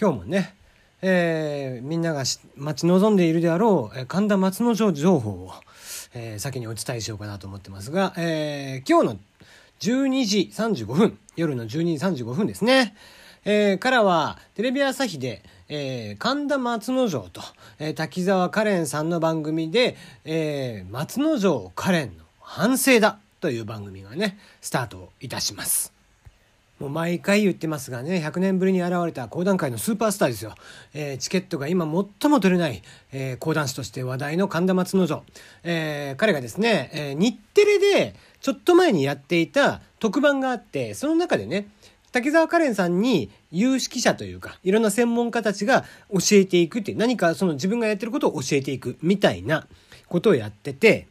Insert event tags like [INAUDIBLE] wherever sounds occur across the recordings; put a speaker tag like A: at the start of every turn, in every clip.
A: 今日もね、えー、みんなが待ち望んでいるであろう、神田松之丞情報を、えー、先にお伝えしようかなと思ってますが、えー、今日の12時35分、夜の12時35分ですね。えー、からは、テレビ朝日で、えー、神田松之丞と、えー、滝沢カレンさんの番組で、えー、松之丞カレンの反省だという番組がね、スタートいたします。もう毎回言ってますがね、100年ぶりに現れた講談界のスーパースターですよ。えー、チケットが今最も取れない、えー、講談師として話題の神田松之丞。えー、彼がですね、え、日テレでちょっと前にやっていた特番があって、その中でね、滝沢カレンさんに有識者というか、いろんな専門家たちが教えていくって何かその自分がやってることを教えていくみたいなことをやってて、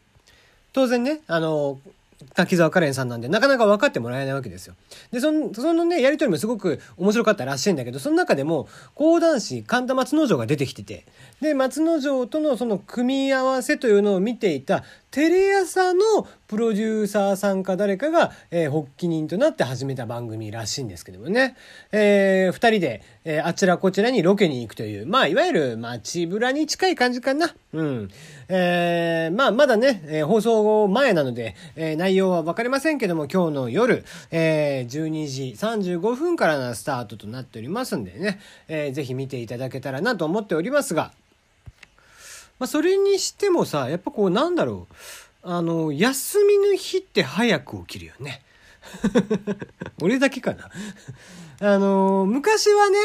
A: 当然ね、あの、滝沢カレンさんなんで、なかなか分かってもらえないわけですよ。で、その、そのね、やりとりもすごく面白かったらしいんだけど、その中でも、講談師神田松之丞が出てきてて、で、松之丞とのその組み合わせというのを見ていた、テレ朝のプロデューサーさんか誰かが、えー、発起人となって始めた番組らしいんですけどもね。えー、二人で、えー、あちらこちらにロケに行くという、まあ、いわゆる街ぶらに近い感じかな。うん。えー、まあ、まだね、えー、放送前なので、えー、内容はわかりませんけども、今日の夜、えー、12時35分からのスタートとなっておりますんでね、えー、ぜひ見ていただけたらなと思っておりますが、まあ、それにしてもさ、やっぱこう、なんだろう。あの、休みの日って早く起きるよね。[LAUGHS] 俺だけかな。あの、昔はね、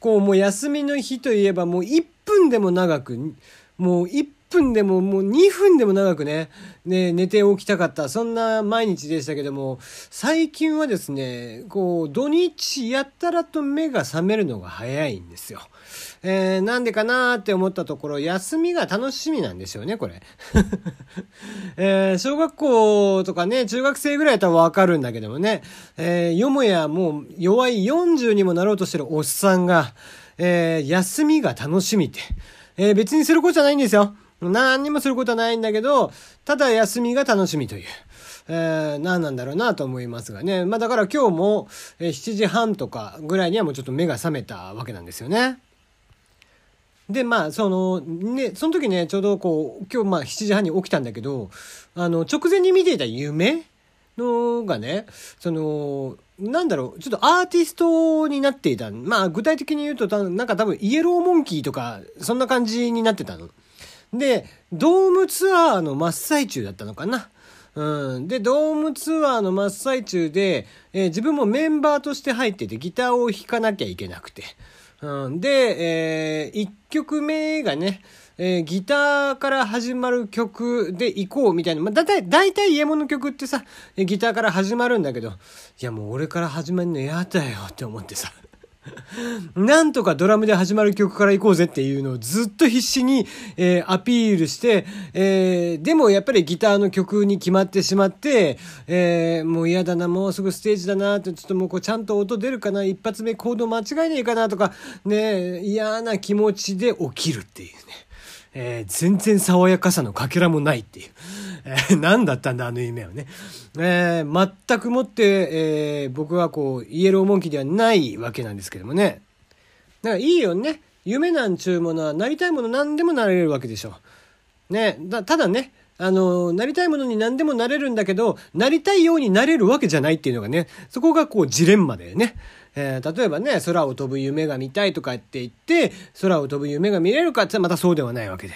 A: こう、もう休みの日といえばもう1分でも長く、もう1分でももう2分でも長くね、ね、寝て起きたかった、そんな毎日でしたけども、最近はですね、こう、土日やったらと目が覚めるのが早いんですよ。えー、なんでかなーって思ったところ、休みが楽しみなんですよね、これ。[LAUGHS] えー、小学校とかね、中学生ぐらいだったらわかるんだけどもね、えー、よもやもう弱い40にもなろうとしてるおっさんが、えー、休みが楽しみって、えー、別にすることじゃないんですよ。何にもすることはないんだけど、ただ休みが楽しみという。えー、何なんだろうなと思いますがね。まあだから今日も、えー、7時半とかぐらいにはもうちょっと目が覚めたわけなんですよね。で、まあ、その、ね、その時ね、ちょうどこう、今日まあ7時半に起きたんだけど、あの、直前に見ていた夢のがね、その、なんだろう、ちょっとアーティストになっていた。まあ、具体的に言うと、なんか多分イエローモンキーとか、そんな感じになってたの。で、ドームツアーの真っ最中だったのかな。うん。で、ドームツアーの真っ最中で、えー、自分もメンバーとして入っててギターを弾かなきゃいけなくて。うん。で、えー、1曲目がね、えー、ギターから始まる曲で行こうみたいな。まあ、だいたい、だいたい家物曲ってさ、ギターから始まるんだけど、いやもう俺から始まるの嫌だよって思ってさ。[LAUGHS] なんとかドラムで始まる曲から行こうぜっていうのをずっと必死に、えー、アピールして、えー、でもやっぱりギターの曲に決まってしまって、えー、もう嫌だな、もうすぐステージだなって、ちょっともうこうちゃんと音出るかな、一発目コード間違えねえかなとか、ね、嫌な気持ちで起きるっていうね。えー、全然爽やかさのかけらもないっていう。えー、何だったんだ、あの夢はね。えー、全くもって、えー、僕はこう、イエローモンキーではないわけなんですけどもね。だからいいよね。夢なんちゅうものは、なりたいもの何でもなれるわけでしょ。ね。だ、ただね、あの、なりたいものに何でもなれるんだけど、なりたいようになれるわけじゃないっていうのがね、そこがこうジレンマだよね。えー、例えばね、空を飛ぶ夢が見たいとかって言って、空を飛ぶ夢が見れるかってまたそうではないわけで。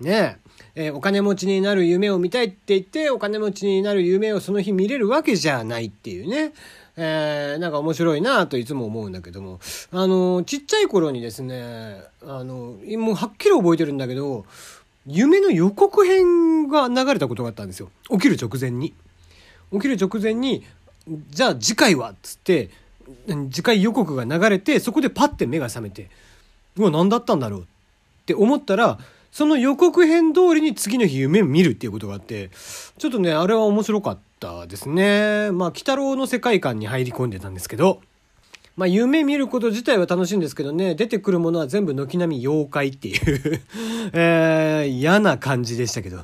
A: ねえ、えー、お金持ちになる夢を見たいって言って、お金持ちになる夢をその日見れるわけじゃないっていうね。えー、なんか面白いなといつも思うんだけども、あの、ちっちゃい頃にですね、あの、もうはっきり覚えてるんだけど、夢の予告編が流れたことがあったんですよ。起きる直前に。起きる直前に、じゃあ次回はっつって、次回予告が流れて、そこでパッて目が覚めて、うわ、何だったんだろうって思ったら、その予告編通りに次の日夢見るっていうことがあって、ちょっとね、あれは面白かったですね。まあ、鬼太郎の世界観に入り込んでたんですけど、まあ、夢見ること自体は楽しいんですけどね、出てくるものは全部軒並み妖怪っていう [LAUGHS] えー、嫌な感じでしたけど。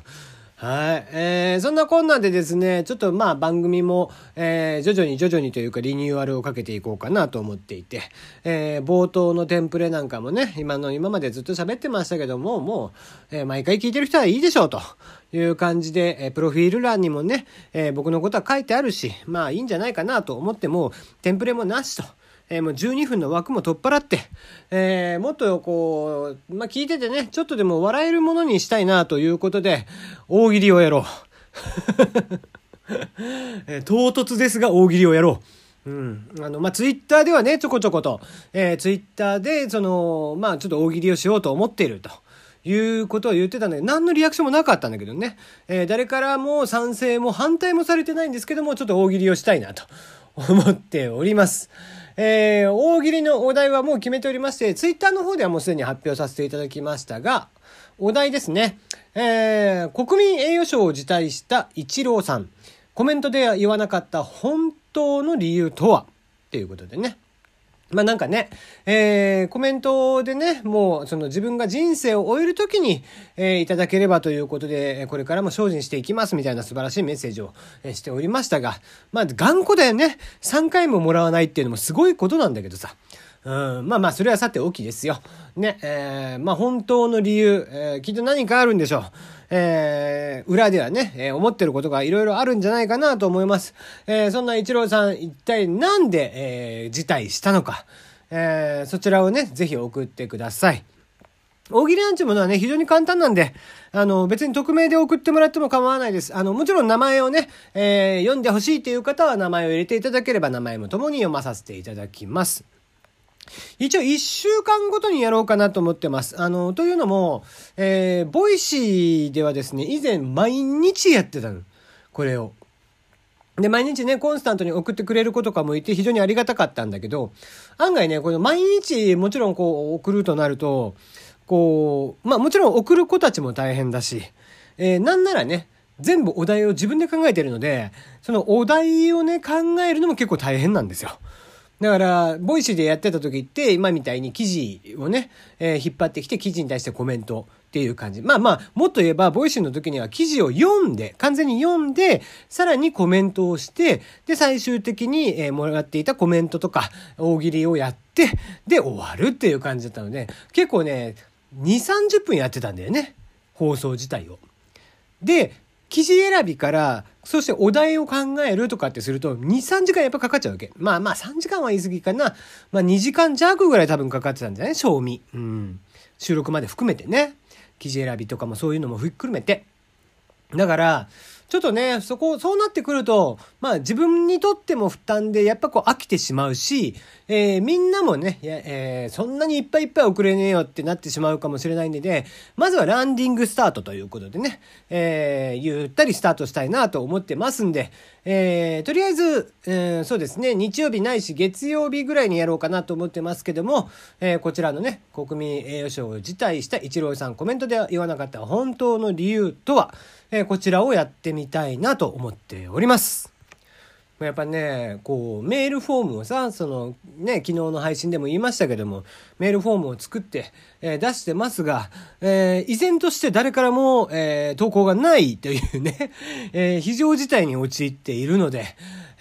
A: はい。えー、そんなこんなでですね、ちょっとまあ番組も、えー、徐々に徐々にというかリニューアルをかけていこうかなと思っていて、えー、冒頭のテンプレなんかもね、今の今までずっと喋ってましたけども、もう、えー、毎回聞いてる人はいいでしょうという感じで、えー、プロフィール欄にもね、えー、僕のことは書いてあるし、まあいいんじゃないかなと思っても、テンプレもなしと。えー、もう12分の枠も取っ払って、えー、もっとこう、まあ、聞いててね、ちょっとでも笑えるものにしたいなということで、大喜利をやろう。[LAUGHS] えー、唐突ですが大喜利をやろう。うん。あの、まあ、ツイッターではね、ちょこちょこと、えー、ツイッターで、その、まあ、ちょっと大喜利をしようと思っていると。いうことを言ってたんだけど、何のリアクションもなかったんだけどね。えー、誰からも賛成も反対もされてないんですけども、ちょっと大喜利をしたいなと思っております。えー、大喜利のお題はもう決めておりまして、ツイッターの方ではもうすでに発表させていただきましたが、お題ですね。えー、国民栄誉賞を辞退したイチローさん。コメントでは言わなかった本当の理由とは？ということでね。まあなんかね、えー、コメントでね、もうその自分が人生を終える時に、えー、いただければということで、これからも精進していきますみたいな素晴らしいメッセージを、えしておりましたが、まあ頑固だよね。3回ももらわないっていうのもすごいことなんだけどさ。うん、まあまあ、それはさておきですよ。ね、えー、まあ本当の理由、えー、きっと何かあるんでしょう。えー、裏ではね、えー、思ってることがいろいろあるんじゃないかなと思います。えー、そんな一郎さん、一体なんで、えー、辞退したのか、えー、そちらをね、ぜひ送ってください。大喜利なんていうものはね、非常に簡単なんで、あの、別に匿名で送ってもらっても構わないです。あの、もちろん名前をね、えー、読んでほしいという方は名前を入れていただければ名前も共に読まさせていただきます。一応一週間ごとにやろうかなと思ってます。あの、というのも、えー、ボイシーではですね、以前毎日やってたの。これを。で、毎日ね、コンスタントに送ってくれる子とかもいて非常にありがたかったんだけど、案外ね、この毎日もちろんこう送るとなると、こう、まあもちろん送る子たちも大変だし、えー、なんならね、全部お題を自分で考えてるので、そのお題をね、考えるのも結構大変なんですよ。だから、ボイシーでやってた時って、今みたいに記事をね、えー、引っ張ってきて記事に対してコメントっていう感じ。まあまあ、もっと言えば、ボイシーの時には記事を読んで、完全に読んで、さらにコメントをして、で、最終的に、えー、もらっていたコメントとか、大喜利をやって、で、終わるっていう感じだったので、結構ね、2、30分やってたんだよね。放送自体を。で、記事選びから、そしてお題を考えるとかってすると、2、3時間やっぱかかっちゃうわけ。まあまあ3時間は言い過ぎかな。まあ2時間弱ぐらい多分かかってたんじゃない賞味。うん。収録まで含めてね。記事選びとかもそういうのもひっくるめて。だから、ちょっとね、そこ、そうなってくると、まあ自分にとっても負担で、やっぱこう飽きてしまうし、えー、みんなもね、えー、そんなにいっぱいいっぱい送れねえよってなってしまうかもしれないんでね、まずはランディングスタートということでね、えー、ゆったりスタートしたいなと思ってますんで、えー、とりあえず、えー、そうですね、日曜日ないし月曜日ぐらいにやろうかなと思ってますけども、えー、こちらのね、国民栄誉賞を辞退した一郎さんコメントでは言わなかった本当の理由とは、えこちらをやってみたいなと思っております。やっぱね、こう、メールフォームをさ、その、ね、昨日の配信でも言いましたけども、メールフォームを作って、えー、出してますが、えー、依然として誰からも、えー、投稿がないというね、[LAUGHS] え非常事態に陥っているので、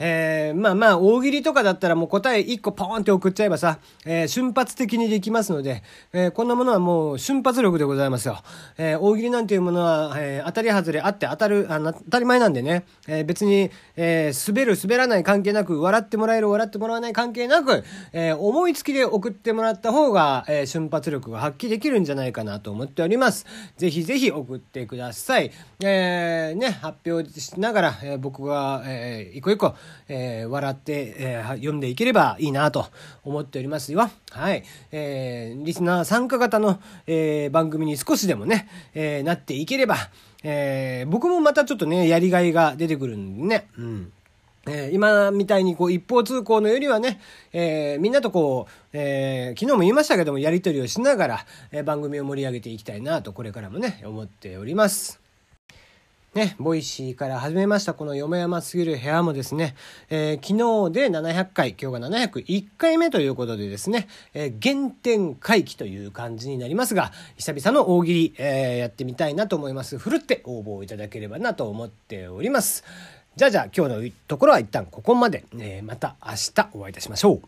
A: えー、まあまあ、大喜利とかだったらもう答え1個ポーンって送っちゃえばさ、えー、瞬発的にできますので、えー、こんなものはもう瞬発力でございますよ。え大喜利なんていうものは、え当たり外れあって当たる、あ当たり前なんでね、え別に、え滑る滑らない関係なく、笑ってもらえる笑ってもらわない関係なく、え思いつきで送ってもらった方が、え瞬発力が発揮できるんじゃないかなと思っております。ぜひぜひ送ってください。えね、発表しながら、え僕が、え一個一個、えー、笑って、えー、読んでいければいいなと思っておりますよ。はい。えー、リスナー参加型の、えー、番組に少しでもね、えー、なっていければ、えー、僕もまたちょっとね、やりがいが出てくるんでね。うん。えー、今みたいにこう一方通行のよりはね、えー、みんなとこう、えー、昨日も言いましたけども、やりとりをしながら、え番組を盛り上げていきたいなと、これからもね、思っております。ね、ボイシーから始めましたこのよ山すぎる部屋もですね、えー、昨日で700回、今日が701回目ということでですね、えー、原点回帰という感じになりますが、久々の大喜利、えー、やってみたいなと思います。ふるって応募いただければなと思っております。じゃあじゃあ今日のところは一旦ここまで。えー、また明日お会いいたしましょう。